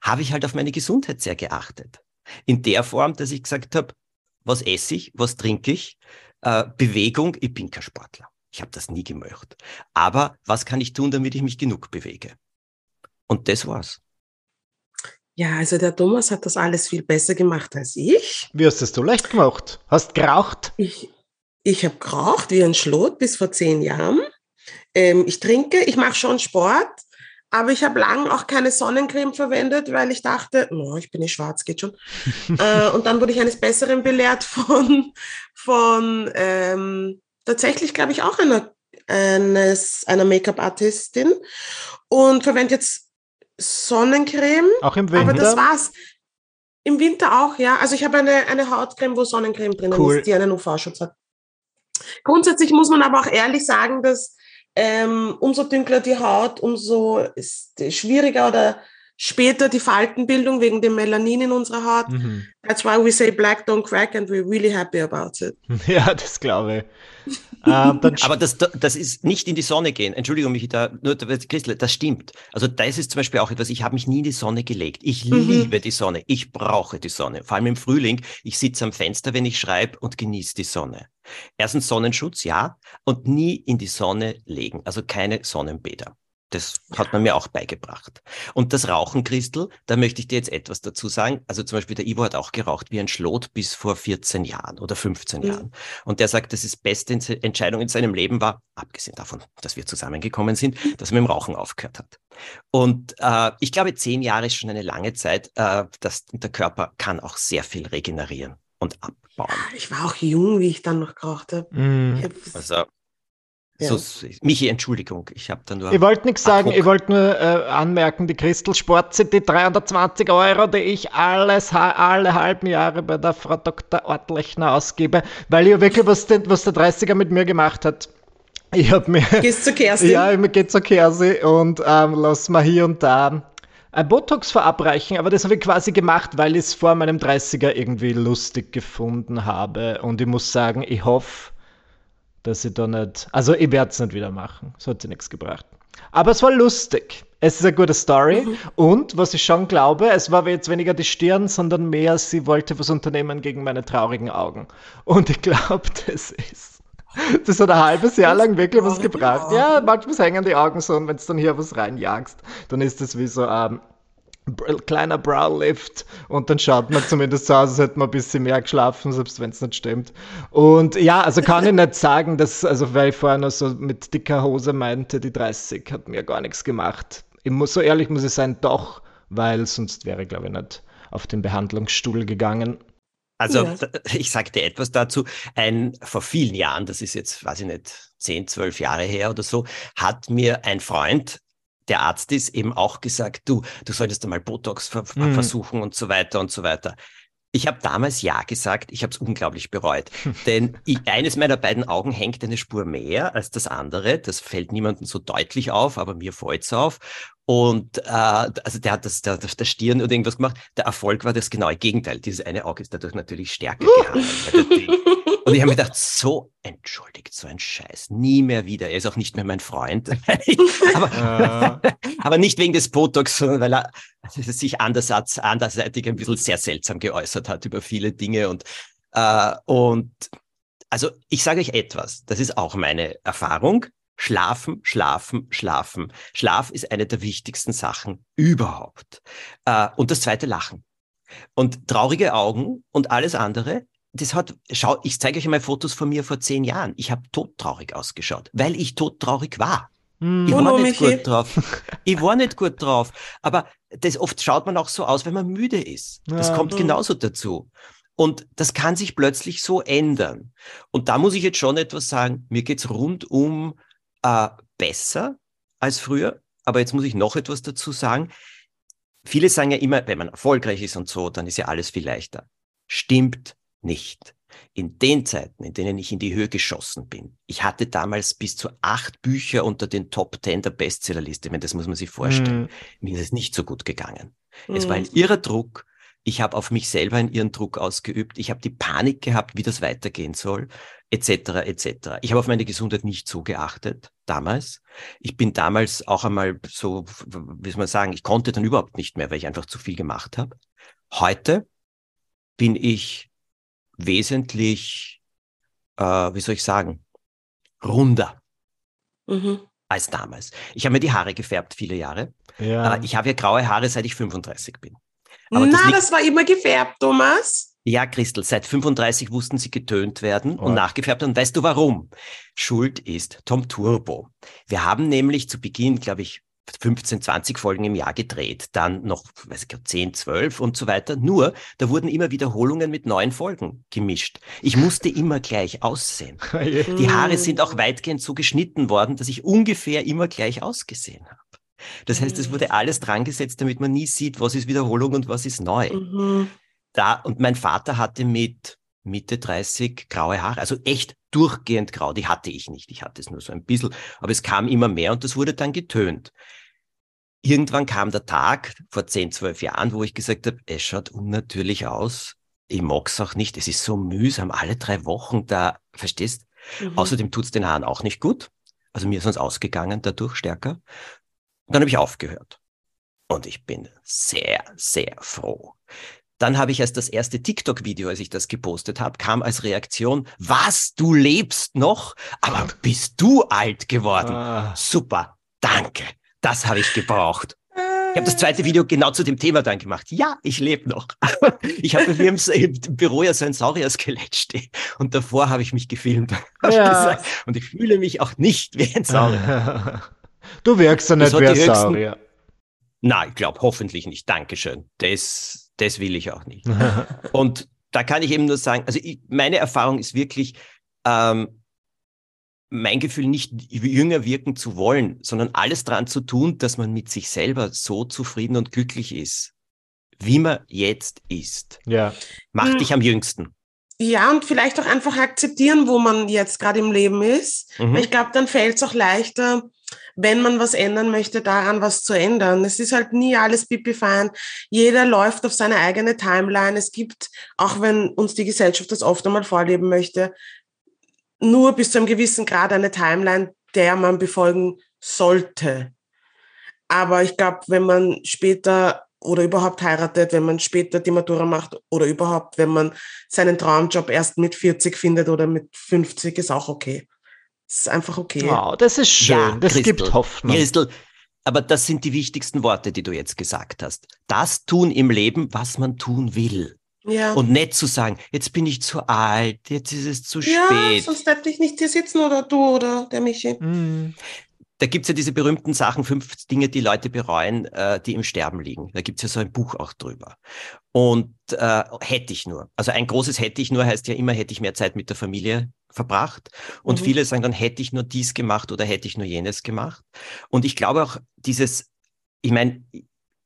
habe ich halt auf meine Gesundheit sehr geachtet. In der Form, dass ich gesagt habe, was esse ich, was trinke ich, äh, Bewegung, ich bin kein Sportler. Ich habe das nie gemacht. Aber was kann ich tun, damit ich mich genug bewege? Und das war's. Ja, also der Thomas hat das alles viel besser gemacht als ich. Wie hast du leicht gemacht? Hast geraucht? Ich, ich habe geraucht wie ein Schlot bis vor zehn Jahren. Ähm, ich trinke, ich mache schon Sport, aber ich habe lang auch keine Sonnencreme verwendet, weil ich dachte, oh, ich bin nicht schwarz, geht schon. äh, und dann wurde ich eines Besseren belehrt von, von ähm, tatsächlich, glaube ich, auch einer, eines, einer Make-up-Artistin und verwende jetzt Sonnencreme. Auch im Winter? Aber das war's. Im Winter auch, ja. Also ich habe eine, eine Hautcreme, wo Sonnencreme drinnen cool. ist, die einen UV-Schutz hat. Grundsätzlich muss man aber auch ehrlich sagen, dass ähm, umso dünkler die Haut, umso schwieriger oder später die Faltenbildung wegen dem Melanin in unserer Haut. Mhm. That's why we say black don't crack and we're really happy about it. Ja, das glaube ich. Ähm, Aber das, das ist nicht in die Sonne gehen. Entschuldigung, mich da, nur, Christel, das stimmt. Also das ist zum Beispiel auch etwas, ich habe mich nie in die Sonne gelegt. Ich mhm. liebe die Sonne. Ich brauche die Sonne. Vor allem im Frühling. Ich sitze am Fenster, wenn ich schreibe und genieße die Sonne. Erstens Sonnenschutz, ja, und nie in die Sonne legen. Also keine Sonnenbäder. Das hat man mir auch beigebracht. Und das Rauchen, Christel, da möchte ich dir jetzt etwas dazu sagen. Also zum Beispiel der Ivo hat auch geraucht wie ein Schlot bis vor 14 Jahren oder 15 mhm. Jahren. Und der sagt, dass es beste Entscheidung in seinem Leben war, abgesehen davon, dass wir zusammengekommen sind, dass er mit dem Rauchen aufgehört hat. Und äh, ich glaube, zehn Jahre ist schon eine lange Zeit. Äh, dass der Körper kann auch sehr viel regenerieren und abbauen. Ich war auch jung, wie ich dann noch geraucht habe. Mm. Also ja. So, Michi, Entschuldigung, ich habe da nur. Ich wollte nichts sagen, ich wollte nur äh, anmerken, die Crystal Sport sind die 320 Euro, die ich alles, alle halben Jahre bei der Frau Dr. Ortlechner ausgebe, weil ich wirklich, was, den, was der 30er mit mir gemacht hat. Ich habe mir. Gehst zu Kerstin? Ja, ich gehe zur Kersi und ähm, lass mal hier und da ein Botox verabreichen, aber das habe ich quasi gemacht, weil ich es vor meinem 30er irgendwie lustig gefunden habe. Und ich muss sagen, ich hoffe, dass ich da nicht. Also, ich werde es nicht wieder machen. Das hat sich nichts gebracht. Aber es war lustig. Es ist eine gute Story. Mhm. Und was ich schon glaube, es war jetzt weniger die Stirn, sondern mehr, sie wollte was unternehmen gegen meine traurigen Augen. Und ich glaube, das ist. Das hat ein halbes Jahr lang wirklich was gebracht. Ja, manchmal hängen die Augen so und wenn du dann hier was reinjagst, dann ist das wie so ein kleiner Browlift und dann schaut man zumindest so aus, als hätte man ein bisschen mehr geschlafen, selbst wenn es nicht stimmt. Und ja, also kann ich nicht sagen, dass, also weil ich vorher noch so mit dicker Hose meinte, die 30 hat mir gar nichts gemacht. Ich muss, so ehrlich muss ich sein, doch, weil sonst wäre ich, glaube ich, nicht auf den Behandlungsstuhl gegangen. Also ja. ich sagte etwas dazu. Ein vor vielen Jahren, das ist jetzt, weiß ich nicht, 10, 12 Jahre her oder so, hat mir ein Freund der Arzt ist, eben auch gesagt, du, du solltest einmal Botox ver mhm. versuchen und so weiter und so weiter. Ich habe damals ja gesagt, ich habe es unglaublich bereut. Denn ich, eines meiner beiden Augen hängt eine Spur mehr als das andere. Das fällt niemandem so deutlich auf, aber mir fällt es auf. Und äh, also der hat das der, der Stirn oder irgendwas gemacht. Der Erfolg war das genaue Gegenteil. Dieses eine Auge ist dadurch natürlich stärker gehangen. Und ich habe mir gedacht, so entschuldigt, so ein Scheiß, nie mehr wieder. Er ist auch nicht mehr mein Freund. aber, aber nicht wegen des Botox, sondern weil er sich andersatz, anderseitig ein bisschen sehr seltsam geäußert hat über viele Dinge. Und, äh, und also ich sage euch etwas, das ist auch meine Erfahrung. Schlafen, schlafen, schlafen. Schlaf ist eine der wichtigsten Sachen überhaupt. Äh, und das zweite Lachen. Und traurige Augen und alles andere das hat, schau, ich zeige euch mal Fotos von mir vor zehn Jahren. Ich habe todtraurig ausgeschaut, weil ich todtraurig war. Mm. Ich war oh, nicht Michi. gut drauf. Ich war nicht gut drauf. Aber das oft schaut man auch so aus, wenn man müde ist. Das ja. kommt genauso dazu. Und das kann sich plötzlich so ändern. Und da muss ich jetzt schon etwas sagen. Mir geht's rundum äh, besser als früher. Aber jetzt muss ich noch etwas dazu sagen. Viele sagen ja immer, wenn man erfolgreich ist und so, dann ist ja alles viel leichter. Stimmt nicht. In den Zeiten, in denen ich in die Höhe geschossen bin, ich hatte damals bis zu acht Bücher unter den Top Ten der Bestsellerliste. Ich meine, das muss man sich vorstellen. Mm. Mir ist es nicht so gut gegangen. Mm. Es war ein mhm. irrer Druck. Ich habe auf mich selber einen irren Druck ausgeübt. Ich habe die Panik gehabt, wie das weitergehen soll, etc. etc. Ich habe auf meine Gesundheit nicht so geachtet damals. Ich bin damals auch einmal so, wie soll man sagen, ich konnte dann überhaupt nicht mehr, weil ich einfach zu viel gemacht habe. Heute bin ich wesentlich, äh, wie soll ich sagen, runder mhm. als damals. Ich habe mir die Haare gefärbt viele Jahre. Ja. Äh, ich habe ja graue Haare, seit ich 35 bin. Aber Na, das, das war immer gefärbt, Thomas. Ja, Christel, seit 35 wussten sie getönt werden oh. und nachgefärbt. Und weißt du warum? Schuld ist Tom Turbo. Wir haben nämlich zu Beginn, glaube ich, 15, 20 Folgen im Jahr gedreht, dann noch, weiß ich, 10, 12 und so weiter. Nur, da wurden immer Wiederholungen mit neuen Folgen gemischt. Ich musste immer gleich aussehen. Die Haare sind auch weitgehend so geschnitten worden, dass ich ungefähr immer gleich ausgesehen habe. Das heißt, es wurde alles dran gesetzt, damit man nie sieht, was ist Wiederholung und was ist neu. Mhm. Da, und mein Vater hatte mit Mitte 30 graue Haare, also echt durchgehend grau. Die hatte ich nicht. Ich hatte es nur so ein bisschen, aber es kam immer mehr und das wurde dann getönt. Irgendwann kam der Tag vor 10, 12 Jahren, wo ich gesagt habe, es schaut unnatürlich aus. Ich mag's auch nicht. Es ist so mühsam, alle drei Wochen da, verstehst? Mhm. Außerdem tut's den Haaren auch nicht gut. Also mir ist uns ausgegangen dadurch stärker. Und dann habe ich aufgehört. Und ich bin sehr, sehr froh, dann habe ich als das erste TikTok-Video, als ich das gepostet habe, kam als Reaktion, was, du lebst noch? Aber bist du alt geworden? Ah. Super, danke. Das habe ich gebraucht. Ich habe das zweite Video genau zu dem Thema dann gemacht. Ja, ich lebe noch. ich habe mir im, Büro ja so ein Saurier-Skelett stehen. Und davor habe ich mich gefilmt. Ja. Und ich fühle mich auch nicht wie ein Saurier. Du wirkst ja nicht wie ein Saurier. Nein, ich glaube hoffentlich nicht. Dankeschön. Das das will ich auch nicht. und da kann ich eben nur sagen, also ich, meine Erfahrung ist wirklich, ähm, mein Gefühl, nicht jünger wirken zu wollen, sondern alles dran zu tun, dass man mit sich selber so zufrieden und glücklich ist, wie man jetzt ist. Ja. Macht hm. dich am jüngsten. Ja, und vielleicht auch einfach akzeptieren, wo man jetzt gerade im Leben ist. Mhm. Ich glaube, dann fällt es auch leichter, wenn man was ändern möchte, daran was zu ändern. Es ist halt nie alles pipi fein. Jeder läuft auf seine eigene Timeline. Es gibt, auch wenn uns die Gesellschaft das oft einmal vorleben möchte, nur bis zu einem gewissen Grad eine Timeline, der man befolgen sollte. Aber ich glaube, wenn man später oder überhaupt heiratet, wenn man später die Matura macht oder überhaupt, wenn man seinen Traumjob erst mit 40 findet oder mit 50, ist auch okay. Das ist einfach okay. Wow, das ist schön. Ja, das Christel, gibt Hoffnung. Christel, aber das sind die wichtigsten Worte, die du jetzt gesagt hast. Das tun im Leben, was man tun will. Ja. Und nicht zu sagen, jetzt bin ich zu alt, jetzt ist es zu ja, spät. Ja, sonst hätte ich nicht hier sitzen oder du oder der Michi. Mm da gibt's ja diese berühmten Sachen, fünf Dinge, die Leute bereuen, äh, die im Sterben liegen. Da gibt's ja so ein Buch auch drüber. Und äh, hätte ich nur. Also ein großes hätte ich nur heißt ja immer, hätte ich mehr Zeit mit der Familie verbracht. Und mhm. viele sagen dann, hätte ich nur dies gemacht oder hätte ich nur jenes gemacht. Und ich glaube auch dieses, ich meine,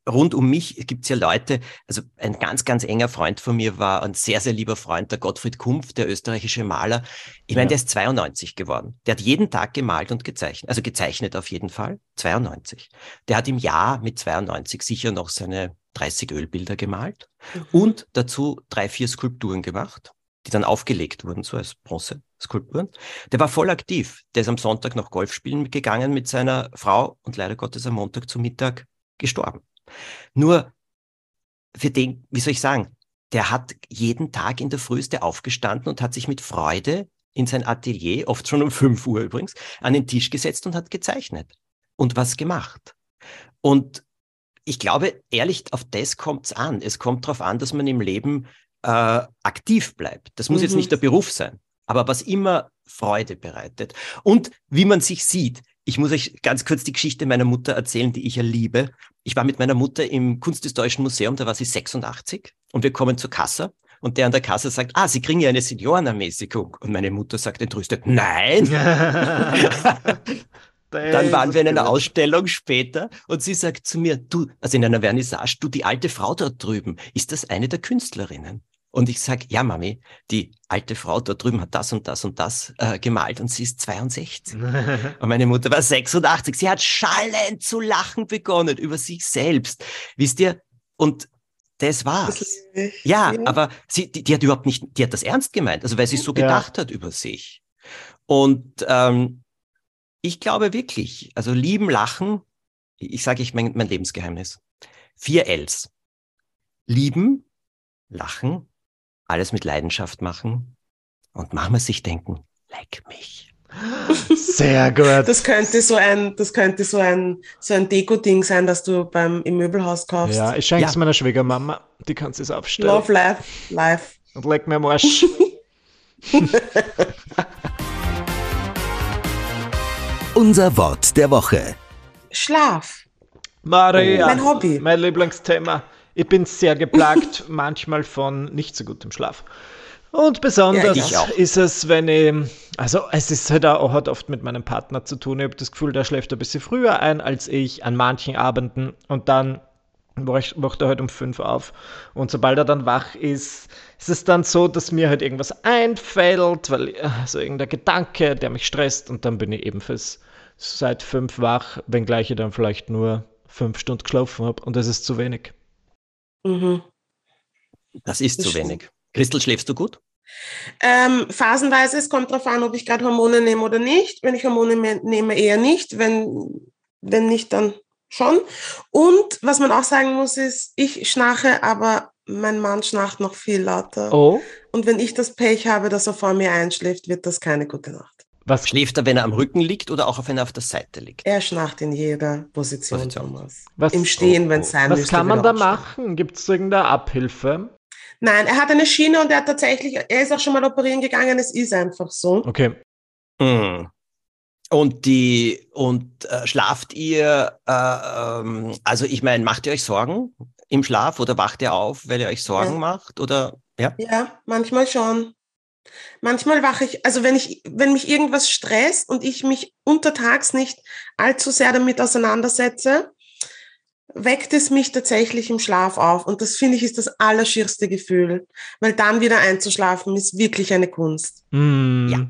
rund um mich gibt es ja Leute, also ein ganz, ganz enger Freund von mir war ein sehr, sehr lieber Freund, der Gottfried Kumpf, der österreichische Maler. Ich meine, ja. der ist 92 geworden. Der hat jeden Tag gemalt und gezeichnet, also gezeichnet auf jeden Fall, 92. Der hat im Jahr mit 92 sicher noch seine 30 Ölbilder gemalt mhm. und dazu drei, vier Skulpturen gemacht, die dann aufgelegt wurden, so als Bronze-Skulpturen. Der war voll aktiv. Der ist am Sonntag noch Golf spielen gegangen mit seiner Frau und leider Gottes am Montag zu Mittag gestorben. Nur für den, wie soll ich sagen, der hat jeden Tag in der Frühste aufgestanden und hat sich mit Freude in sein Atelier, oft schon um 5 Uhr übrigens, an den Tisch gesetzt und hat gezeichnet und was gemacht. Und ich glaube, ehrlich, auf das kommt es an. Es kommt darauf an, dass man im Leben äh, aktiv bleibt. Das muss mhm. jetzt nicht der Beruf sein, aber was immer Freude bereitet. Und wie man sich sieht, ich muss euch ganz kurz die Geschichte meiner Mutter erzählen, die ich ja liebe. Ich war mit meiner Mutter im Kunsthistorischen Museum, da war sie 86 und wir kommen zur Kasse und der an der Kasse sagt, ah, Sie kriegen ja eine Seniorenermäßigung. Und meine Mutter sagt entrüstet, nein. Dann waren wir in einer Ausstellung später und sie sagt zu mir, du, also in einer Vernissage, du, die alte Frau dort drüben, ist das eine der Künstlerinnen? Und ich sage, ja, Mami, die alte Frau da drüben hat das und das und das äh, gemalt und sie ist 62. und meine Mutter war 86. Sie hat schallend zu lachen begonnen über sich selbst. Wisst ihr? Und das war's. Das ja, ja, aber sie, die, die, hat überhaupt nicht, die hat das ernst gemeint, also weil sie so gedacht ja. hat über sich. Und ähm, ich glaube wirklich, also lieben, lachen, ich sage ich mein, mein Lebensgeheimnis. Vier Ls. Lieben, lachen, alles mit Leidenschaft machen und manchmal sich denken, leck mich. Sehr gut. Das könnte so ein, das könnte so ein, so ein Deko-Ding sein, dass du beim, im Möbelhaus kaufst. Ja, ich schenke es ja. meiner Schwiegermama, die kann es aufstellen. Love life, life. Und leck mir am Arsch. Unser Wort der Woche. Schlaf. Maria. Mein Hobby. Mein Lieblingsthema. Ich bin sehr geplagt manchmal von nicht so gutem Schlaf. Und besonders ja, ist es, wenn ich, also es ist halt auch hat oft mit meinem Partner zu tun. Ich habe das Gefühl, der schläft ein bisschen früher ein als ich an manchen Abenden und dann wacht er halt um fünf auf. Und sobald er dann wach ist, ist es dann so, dass mir halt irgendwas einfällt, weil also irgendein Gedanke, der mich stresst und dann bin ich eben fürs seit fünf wach, wenngleich ich dann vielleicht nur fünf Stunden geschlafen habe und das ist zu wenig. Mhm. Das ist zu wenig. Christel, schläfst du gut? Ähm, phasenweise, es kommt darauf an, ob ich gerade Hormone nehme oder nicht. Wenn ich Hormone nehme, eher nicht. Wenn, wenn nicht, dann schon. Und was man auch sagen muss, ist, ich schnarche, aber mein Mann schnarcht noch viel lauter. Oh. Und wenn ich das Pech habe, dass er vor mir einschläft, wird das keine gute Nacht. Was schläft er, wenn er am Rücken liegt oder auch wenn er auf der Seite liegt? Er schnarcht in jeder Position, Position. Thomas. Was, Im Stehen, oh, wenn es sein Was müsste, kann man da machen? Gibt es irgendeine Abhilfe? Nein, er hat eine Schiene und er hat tatsächlich, er ist auch schon mal operieren gegangen, es ist einfach so. Okay. Mhm. Und die und äh, schlaft ihr, äh, ähm, also ich meine, macht ihr euch Sorgen im Schlaf oder wacht ihr auf, weil ihr euch Sorgen ja. macht? Oder ja? Ja, manchmal schon. Manchmal wache ich, also wenn ich, wenn mich irgendwas stresst und ich mich untertags nicht allzu sehr damit auseinandersetze, weckt es mich tatsächlich im Schlaf auf. Und das finde ich ist das allerschierste Gefühl, weil dann wieder einzuschlafen ist wirklich eine Kunst. Mm. Ja.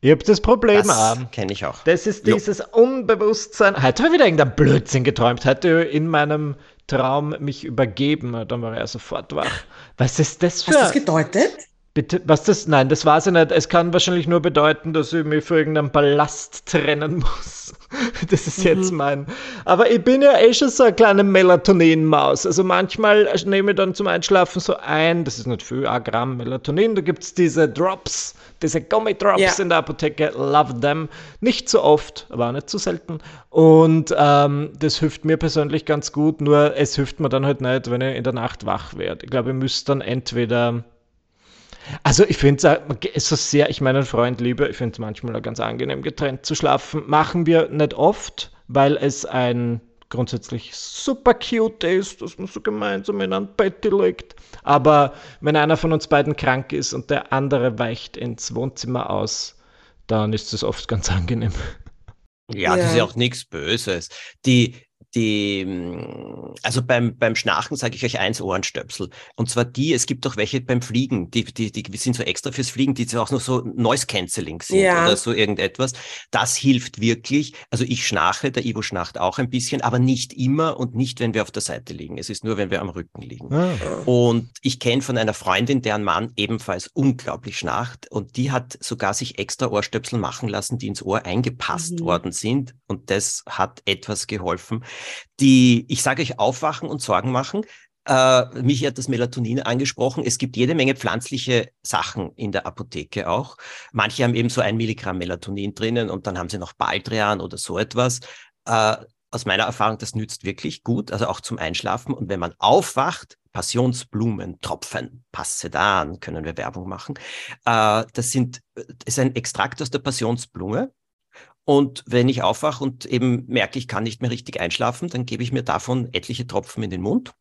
Ich habe das Problem das kenne ich auch. Das ist dieses jo. Unbewusstsein. Heute habe ich wieder irgendein Blödsinn geträumt. Heute in meinem Traum mich übergeben. Dann war er sofort wach. Was ist das für... Hast du das gedeutet? Bitte, was das? Nein, das weiß ich nicht. Es kann wahrscheinlich nur bedeuten, dass ich mich für irgendeinen Ballast trennen muss. Das ist jetzt Mhm. mein. Aber ich bin ja eh schon so eine kleine Melatonin-Maus. Also manchmal nehme ich dann zum Einschlafen so ein, das ist nicht viel, ein Gramm Melatonin. Da gibt es diese Drops, diese Gummi-Drops Ja. in der Apotheke. Love them. Nicht so oft, aber auch nicht so selten. Und ähm, das hilft mir persönlich ganz gut. Nur es hilft mir dann halt nicht, wenn ich in der Nacht wach werde. Ich glaube, ich müsste dann entweder. Also ich finde es so sehr, ich meinen Freund liebe, ich finde es manchmal auch ganz angenehm, getrennt zu schlafen. Machen wir nicht oft, weil es ein grundsätzlich super cute ist, dass man so gemeinsam in einem Bett liegt. Aber wenn einer von uns beiden krank ist und der andere weicht ins Wohnzimmer aus, dann ist es oft ganz angenehm. Ja, das ist Ja. ja auch nichts Böses. Die, die, mm, also beim, beim Schnarchen sage ich euch eins, Ohrenstöpsel. Und zwar die, es gibt auch welche beim Fliegen, die, die, die sind so extra fürs Fliegen, die auch noch so Noise Cancelling sind Ja. oder so irgendetwas. Das hilft wirklich. Also ich schnarche, der Ivo schnarcht auch ein bisschen, aber nicht immer und nicht, wenn wir auf der Seite liegen. Es ist nur, wenn wir am Rücken liegen. Ah. Und ich kenne von einer Freundin, deren Mann ebenfalls unglaublich schnarcht. Und die hat sogar sich extra Ohrstöpsel machen lassen, die ins Ohr eingepasst Mhm. worden sind. Und das hat etwas geholfen. Die, ich sage euch, aufwachen und Sorgen machen. Äh, mich hat das Melatonin angesprochen. Es gibt jede Menge pflanzliche Sachen in der Apotheke auch. Manche haben eben so ein Milligramm Melatonin drinnen und dann haben sie noch Baldrian oder so etwas. Äh, aus meiner Erfahrung, das nützt wirklich gut, also auch zum Einschlafen. Und wenn man aufwacht, Passionsblumentropfen, Passedan, können wir Werbung machen. Äh, das sind, das ist ein Extrakt aus der Passionsblume. Und wenn ich aufwache und eben merke, ich kann nicht mehr richtig einschlafen, dann gebe ich mir davon etliche Tropfen in den Mund.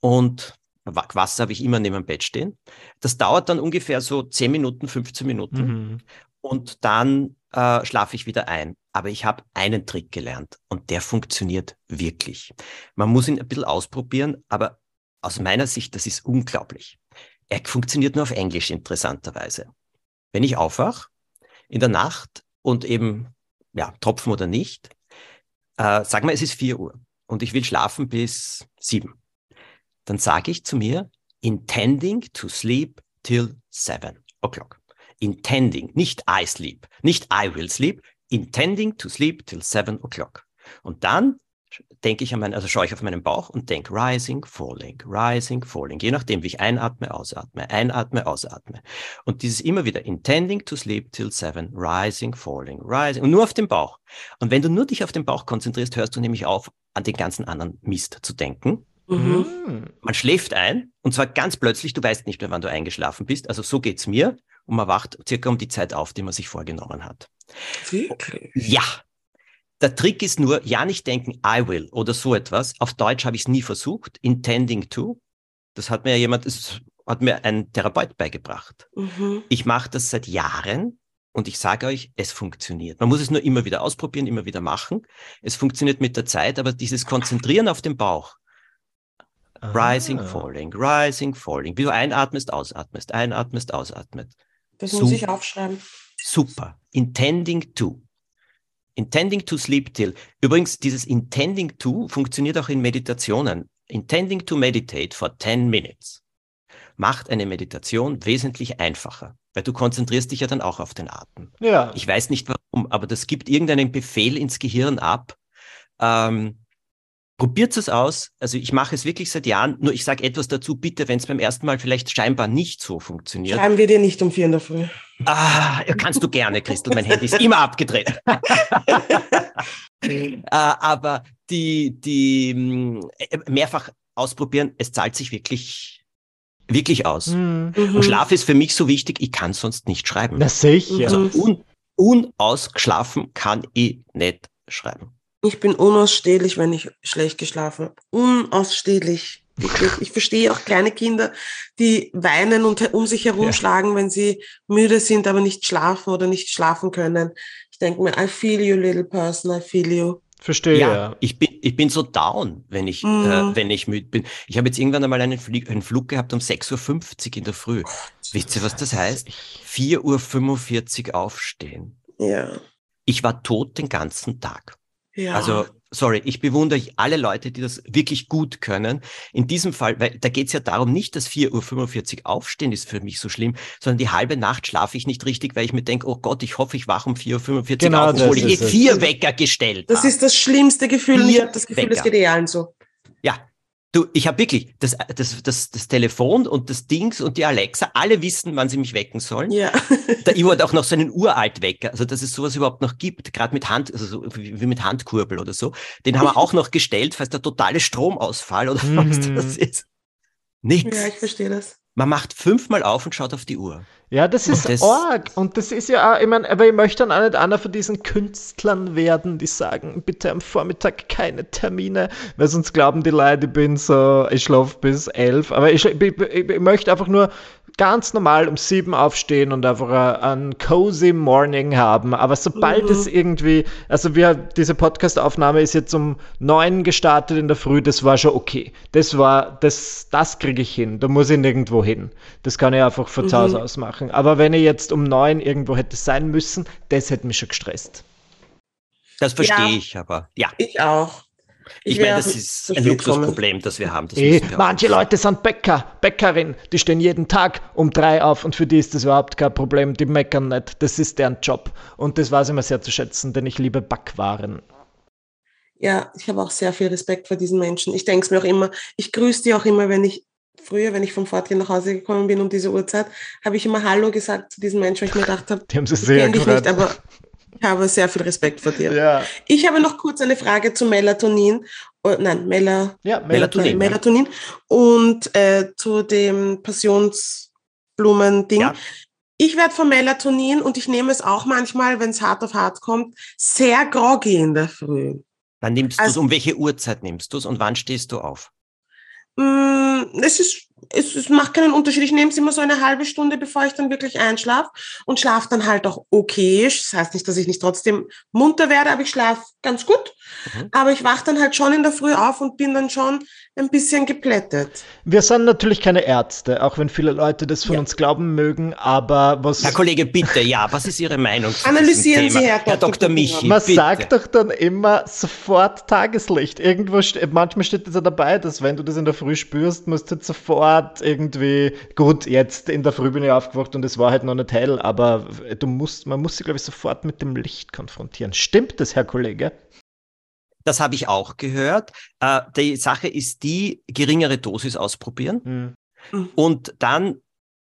Und Wa- Wasser habe ich immer neben dem Bett stehen. Das dauert dann ungefähr so 10 Minuten, 15 Minuten Mhm. und dann äh, schlafe ich wieder ein. Aber ich habe einen Trick gelernt und der funktioniert wirklich. Man muss ihn ein bisschen ausprobieren, aber aus meiner Sicht, das ist unglaublich. Er funktioniert nur auf Englisch interessanterweise. Wenn ich aufwach in der Nacht und eben, ja, Tropfen oder nicht, äh, sag mal, es ist 4 Uhr und ich will schlafen bis 7. Dann sage ich zu mir, intending to sleep till 7 o'clock intending, nicht I sleep, nicht I will sleep, intending to sleep till seven o'clock. Und dann denke ich an meinen, also schaue ich auf meinen Bauch und denke rising, falling, rising, falling, je nachdem, wie ich einatme, ausatme, einatme, ausatme. Und dieses immer wieder intending to sleep till seven, rising, falling, rising und nur auf den Bauch. Und wenn du nur dich auf den Bauch konzentrierst, hörst du nämlich auf, an den ganzen anderen Mist zu denken. Mhm. Mhm. Man schläft ein und zwar ganz plötzlich, du weißt nicht mehr, wann du eingeschlafen bist. Also so geht's mir und man wacht circa um die Zeit auf, die man sich vorgenommen hat. Wirklich? Ja. Der Trick ist nur, ja nicht denken, I will oder so etwas. Auf Deutsch habe ich es nie versucht. Intending to. Das hat mir jemand, das hat mir ein Therapeut beigebracht. Mhm. Ich mache das seit Jahren und ich sage euch, es funktioniert. Man muss es nur immer wieder ausprobieren, immer wieder machen. Es funktioniert mit der Zeit, aber dieses Konzentrieren auf den Bauch, rising, Ah. falling, rising, falling, wie du einatmest, ausatmest, einatmest, ausatmest. Das So. muss ich aufschreiben. Super. Intending to. Intending to sleep till. Übrigens, dieses intending to funktioniert auch in Meditationen. Intending to meditate for 10 minutes macht eine Meditation wesentlich einfacher, weil du konzentrierst dich ja dann auch auf den Atem. Ja. Ich weiß nicht warum, aber das gibt irgendeinen Befehl ins Gehirn ab. Ähm, Probiert es aus. Also ich mache es wirklich seit Jahren. Nur ich sage etwas dazu, bitte, wenn es beim ersten Mal vielleicht scheinbar nicht so funktioniert. Schreiben wir dir nicht um vier in der Früh. Ah, kannst du gerne, Christel. Mein Handy ist immer abgedreht. äh, aber die, die mh, äh, mehrfach ausprobieren, es zahlt sich wirklich, wirklich aus. Hm. Mhm. Und Schlaf ist für mich so wichtig, ich kann sonst nicht schreiben. Na sicher. Also un, unausgeschlafen kann ich nicht schreiben. Ich bin unausstehlich, wenn ich schlecht geschlafen habe. Unausstehlich. Wirklich. Ich verstehe auch kleine Kinder, die weinen und um sich herumschlagen, wenn sie müde sind, aber nicht schlafen oder nicht schlafen können. Ich denke mir, I feel you, little person, I feel you. Verstehe. Ja, ich bin, ich bin so down, wenn ich, Mhm. äh, wenn ich müde bin. Ich habe jetzt irgendwann einmal einen, Flieg, einen Flug gehabt um 6.50 Uhr in der Früh. Wisst ihr, was das heißt? 4.45 Uhr aufstehen. Ja. Ich war tot den ganzen Tag. Ja. Also sorry, ich bewundere alle Leute, die das wirklich gut können. In diesem Fall, weil da geht es ja darum, nicht, dass 4.45 Uhr aufstehen ist für mich so schlimm, sondern die halbe Nacht schlafe ich nicht richtig, weil ich mir denke, oh Gott, ich hoffe, ich wache um 4.45 Uhr Genau, auf, obwohl ich eh vier Wecker gestellt Das habe. ist das schlimmste Gefühl. Ich Vier habe das Gefühl, Wecker. das geht eh allen so. Ja. Du, ich habe wirklich das, das, das, das Telefon und das Dings und die Alexa, alle wissen, wann sie mich wecken sollen. Ja. Der Ivo hat auch noch so einen Uraltwecker, also dass es sowas überhaupt noch gibt, gerade mit Hand, also so wie wie mit Handkurbel oder so. Den haben wir auch noch gestellt, falls der totale Stromausfall oder was Mhm. das ist. Nix. ja, ich verstehe das. Man macht fünfmal auf und schaut auf die Uhr. Ja, das ist das- arg. Und das ist ja auch, ich meine, aber ich möchte dann auch nicht einer von diesen Künstlern werden, die sagen, bitte am Vormittag keine Termine, weil sonst glauben die Leute, ich bin so, ich schlafe bis elf. Aber ich, ich, ich, ich möchte einfach nur ganz normal um sieben aufstehen und einfach einen cozy Morning haben. Aber sobald es irgendwie, also wir, diese Podcast-Aufnahme ist jetzt um neun gestartet in der Früh, das war schon okay. Das war, das, das kriege ich hin. Da muss ich nirgendwo hin. Das kann ich einfach von zu Hause aus machen. Aber wenn ich jetzt um neun irgendwo hätte sein müssen, das hätte mich schon gestresst. Das verstehe Ja. ich aber. Ja, Ich auch. Ich, meine, das ist ein. Luxusproblem, das wir haben. Das Eh, wir manche wissen. Leute sind Bäcker, Bäckerin, die stehen jeden Tag um drei auf und für die ist das überhaupt kein Problem, die meckern nicht. Das ist deren Job. Und das weiß ich mir sehr zu schätzen, denn ich liebe Backwaren. Ja, ich habe auch sehr viel Respekt vor diesen Menschen. Ich denke es mir auch immer, ich grüße die auch immer, wenn ich früher, wenn ich vom Fortgehen nach Hause gekommen bin um diese Uhrzeit, habe ich immer Hallo gesagt zu diesen Menschen, weil ich mir gedacht habe, Die haben sie ich sehr dich gefreut. nicht, aber ich habe sehr viel Respekt vor dir. ja. Ich habe noch kurz eine Frage zu Melatonin. Oh, nein, Mela, ja, Melatonin. Melatonin und äh, zu dem Passionsblumen-Ding. Ja. Ich werde von Melatonin und ich nehme es auch manchmal, wenn es hart auf hart kommt, sehr groggy in der Früh. Dann nimmst du es, Also- um welche Uhrzeit nimmst du es und wann stehst du auf? Mm, Es ist, es, es macht keinen Unterschied. Ich nehme es immer so eine halbe Stunde, bevor ich dann wirklich einschlafe und schlafe dann halt auch okay. Das heißt nicht, dass ich nicht trotzdem munter werde, aber ich schlafe ganz gut. Mhm. Aber ich wache dann halt schon in der Früh auf und bin dann schon ein bisschen geplättet. Wir sind natürlich keine Ärzte, auch wenn viele Leute das von Ja. uns glauben mögen, aber was Herr Kollege, bitte, ja, was ist Ihre Meinung zu Analysieren Sie, Thema? Herr Herr Dr. Dr. Michi, man bitte. sagt doch dann immer sofort Tageslicht. Irgendwo manchmal steht das ja dabei, dass wenn du das in der Früh spürst, musst du jetzt sofort irgendwie gut, jetzt in der Früh bin ich aufgewacht und es war halt noch nicht hell, aber du musst, man muss sich glaube ich sofort mit dem Licht konfrontieren. Stimmt das, Herr Kollege? Das habe ich auch gehört. Äh, die Sache ist die, geringere Dosis ausprobieren. Hm. Und dann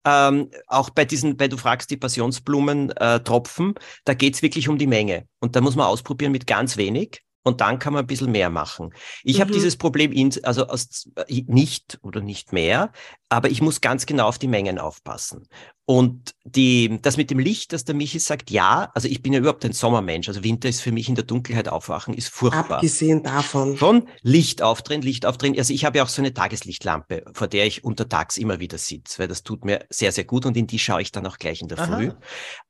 ähm, auch bei diesen, weil du fragst, die Passionsblumen äh, Tropfen, da geht's wirklich um die Menge. Und da muss man ausprobieren mit ganz wenig. Und dann kann man ein bisschen mehr machen. Ich habe Mhm. dieses Problem in, also aus, äh, nicht oder nicht mehr, aber ich muss ganz genau auf die Mengen aufpassen. Und die, das mit dem Licht, dass der Michi sagt, ja, also ich bin ja überhaupt ein Sommermensch. Also Winter ist für mich in der Dunkelheit aufwachen, ist furchtbar. Abgesehen davon. Schon Licht aufdrehen, Licht aufdrehen. Also ich habe ja auch so eine Tageslichtlampe, vor der ich untertags immer wieder sitze, weil das tut mir sehr, sehr gut und in die schaue ich dann auch gleich in der Aha. Früh.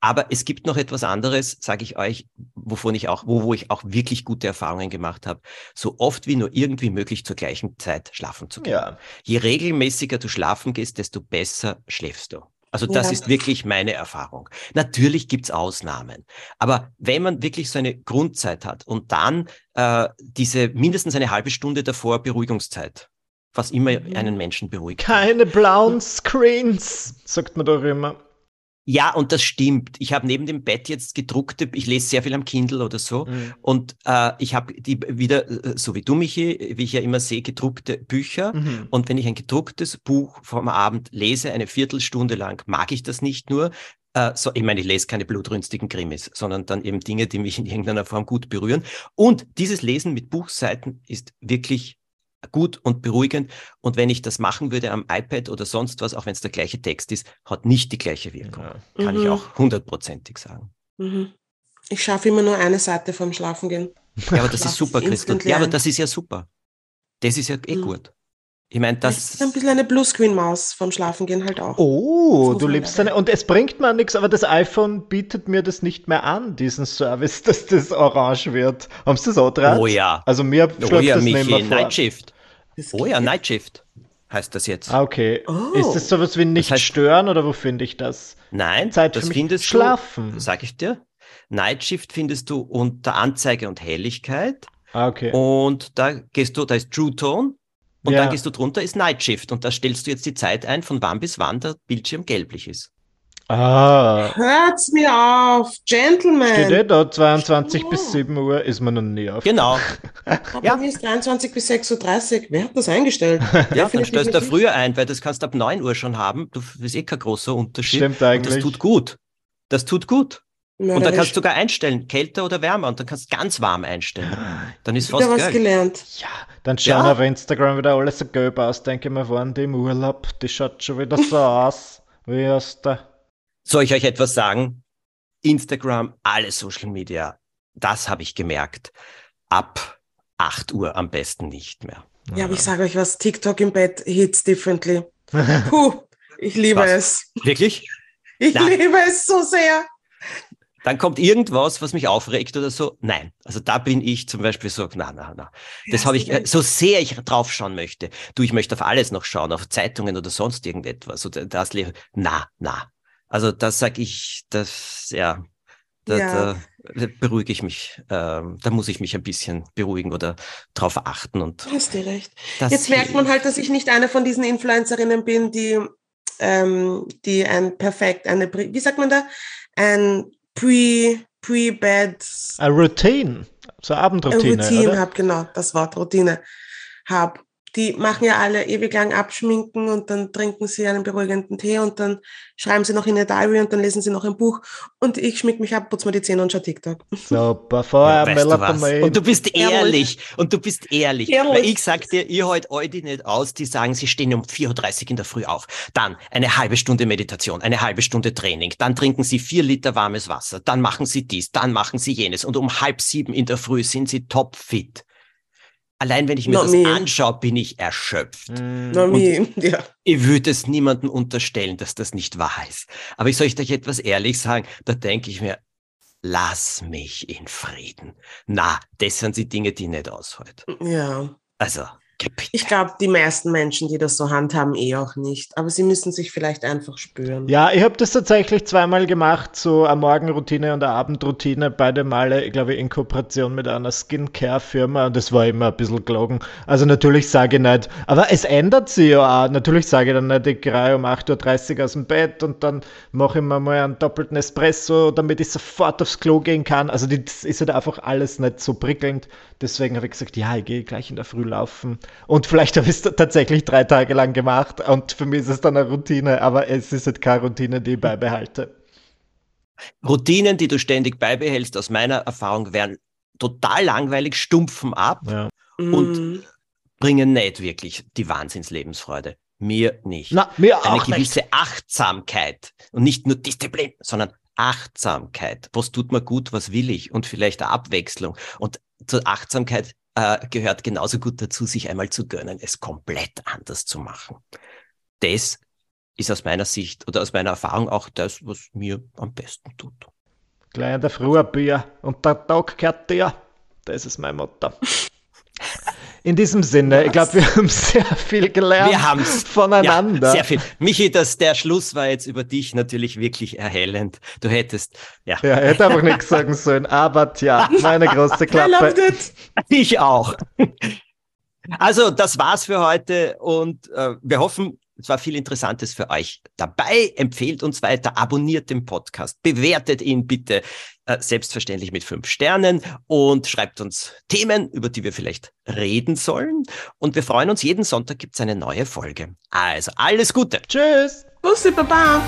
Aber es gibt noch etwas anderes, sage ich euch, wovon ich auch, wo, wo ich auch wirklich gute Erfahrungen gemacht habe, so oft wie nur irgendwie möglich zur gleichen Zeit schlafen zu gehen. Ja. Je regelmäßiger du schlafen gehst, desto besser schläfst du. Also das Ja. ist wirklich meine Erfahrung. Natürlich gibt's Ausnahmen, aber wenn man wirklich so eine Grundzeit hat und dann äh, diese mindestens eine halbe Stunde davor Beruhigungszeit, was immer Mhm. einen Menschen beruhigt. Keine blauen Screens, sagt man doch immer. Ja, und das stimmt. Ich habe neben dem Bett jetzt gedruckte, ich lese sehr viel am Kindle oder so. Mhm. Und äh, ich habe die wieder, äh, so wie du, Michi, wie ich ja immer sehe, gedruckte Bücher. Mhm. Und wenn ich ein gedrucktes Buch vom Abend lese, eine Viertelstunde lang, mag ich das nicht nur. Äh, so, ich meine, ich lese keine blutrünstigen Krimis, sondern dann eben Dinge, die mich in irgendeiner Form gut berühren. Und dieses Lesen mit Buchseiten ist wirklich gut und beruhigend. Und wenn ich das machen würde am iPad oder sonst was, auch wenn es der gleiche Text ist, hat nicht die gleiche Wirkung. Ja. Kann ich Mhm. auch hundertprozentig sagen. Mhm. Ich schaffe immer nur eine Seite vorm Schlafengehen. Ja, aber das Schlaf ist super, Christel. instantly Ja, aber das ist ja super. Das ist ja eh Mhm. gut. Ich meine, Das ist ein das. bisschen eine Bluescreen-Maus vom Schlafengehen halt auch. Oh, Das du liebst deine. Und es bringt mir nichts, aber das iPhone bietet mir das nicht mehr an, diesen Service, dass das orange wird. Haben Sie das auch drauf? Oh ja. Also mir Oh schlägt ja, das nicht mehr vor. Night Shift. Das Oh ja. Night Shift heißt das jetzt. Ah, okay. Oh. Ist das sowas wie nicht heißt- stören oder wo finde ich das? Nein, Zeit das für mich findest schlafen. du, sag ich dir. Night Shift findest du unter Anzeige und Helligkeit. Ah, okay. Und da gehst du, da ist True Tone. Und Ja. dann gehst du drunter, ist Night Shift. Und da stellst du jetzt die Zeit ein, von wann bis wann der Bildschirm gelblich ist. Ah, Hört's mir auf, Gentleman. steht eh da, 22 Ja. bis 7 Uhr ist man noch nie auf. Genau. Aber Ja. Mir ist 23 bis 6.30 Uhr. Wer hat das eingestellt? Ja, dann stellst du da früher ein, weil das kannst du ab 9 Uhr schon haben. Du, das ist eh kein großer Unterschied. Stimmt Und eigentlich. das tut gut. Das tut gut. Und da Mörderisch. kannst du sogar einstellen, kälter oder wärmer. Und dann kannst du ganz warm einstellen. Dann ist fast Wieder was geil. gelernt. Ja, dann schauen Ja. auf Instagram wieder alles so gelb aus. Denke ich mir, waren die im Urlaub? Die schaut schon wieder so aus. Wie aus der. Soll ich euch etwas sagen? Instagram, alle Social Media, das habe ich gemerkt. Ab 8 Uhr am besten nicht mehr. Ja, aber ich sage euch was, TikTok im Bett hits differently. Puh, ich liebe Was? es. Wirklich? Ich Nein. liebe es so sehr. Dann kommt irgendwas, was mich aufregt oder so. Nein. Also da bin ich zum Beispiel so, na, na, na. Das Ja, habe ich, äh, so sehr ich drauf schauen möchte. Du, ich möchte auf alles noch schauen, auf Zeitungen oder sonst irgendetwas. Oder das, na, na. Also das sage ich, das, ja, da, Ja. da beruhige ich mich. Ähm, da muss ich mich ein bisschen beruhigen oder drauf achten. Und Hast du recht. Jetzt merkt man halt, dass ich nicht eine von diesen Influencerinnen bin, die, ähm, die ein perfekt, eine, wie sagt man da, ein Pre, Pre-Bed Eine Routine. So Abendroutine, Routine oder? habe, genau, das Wort Routine habe. Die machen ja alle ewig lang abschminken und dann trinken sie einen beruhigenden Tee und dann schreiben sie noch in ihr Diary und dann lesen sie noch ein Buch und ich schmink mich ab, putze mir die Zähne und schau TikTok. Super, Ja, vorher weißt du was? Melatonin. Und du bist Ehrlich. ehrlich. Und du bist ehrlich. Ehrlich. Weil ich sag dir, ihr heute heute nicht aus, die sagen, sie stehen um 4.30 Uhr in der Früh auf. Dann eine halbe Stunde Meditation, eine halbe Stunde Training. Dann trinken sie vier Liter warmes Wasser. Dann machen sie dies, dann machen sie jenes. Und um halb sieben in der Früh sind sie topfit. Allein wenn ich mir Not das me. anschaue, bin ich erschöpft. Mm, ja. Ich würde es niemandem unterstellen, dass das nicht wahr ist. Aber ich soll euch etwas ehrlich sagen, da denke ich mir, lass mich in Frieden. Na, das sind die Dinge, die ich nicht aushalten. ja. Also. Ich glaube, die meisten Menschen, die das so handhaben, eh auch nicht. Aber sie müssen sich vielleicht einfach spüren. Ja, ich habe das tatsächlich zweimal gemacht, so eine Morgenroutine und eine Abendroutine, beide Male, ich glaube, in Kooperation mit einer Skincare-Firma und das war immer ein bisschen gelogen. Also natürlich sage ich nicht, aber es ändert sich ja auch. Natürlich sage ich dann nicht, ich gehe um 8.30 Uhr aus dem Bett und dann mache ich mir mal einen doppelten Espresso, damit ich sofort aufs Klo gehen kann. Also das ist halt einfach alles nicht so prickelnd. Deswegen habe ich gesagt, ja, ich gehe gleich in der Früh laufen. Und vielleicht habe ich es tatsächlich drei Tage lang gemacht und für mich ist es dann eine Routine, aber es ist halt keine Routine, die ich beibehalte. Routinen, die du ständig beibehältst, aus meiner Erfahrung, wären total langweilig, stumpfen ab, Ja. und- Mm. bringen nicht wirklich die Wahnsinnslebensfreude. Mir nicht. Na, mir Eine auch nicht. gewisse Achtsamkeit und nicht nur Disziplin, sondern Achtsamkeit. Was tut mir gut, was will ich und vielleicht eine Abwechslung. Und zur Achtsamkeit äh, gehört genauso gut dazu, sich einmal zu gönnen, es komplett anders zu machen. Das ist aus meiner Sicht oder aus meiner Erfahrung auch das, was mir am besten tut. Gleich in der Früh ein Bier und der Tag gehört dir. Das ist mein Motto. In diesem Sinne, ich glaube, wir haben sehr viel gelernt Wir haben's. voneinander. Ja, sehr viel. Michi, das, der Schluss war jetzt über dich natürlich wirklich erhellend. Du hättest, ja, Ja, er hätte einfach nichts sagen sollen, aber tja, meine große Klappe. it. ich auch. Also, das war's für heute und äh, wir hoffen, es war viel Interessantes für euch dabei. Empfehlt uns weiter, abonniert den Podcast, bewertet ihn bitte äh, selbstverständlich mit fünf Sternen und schreibt uns Themen, über die wir vielleicht reden sollen. Und wir freuen uns, jeden Sonntag gibt's eine neue Folge. Also, alles Gute. Tschüss. Bussi, Baba.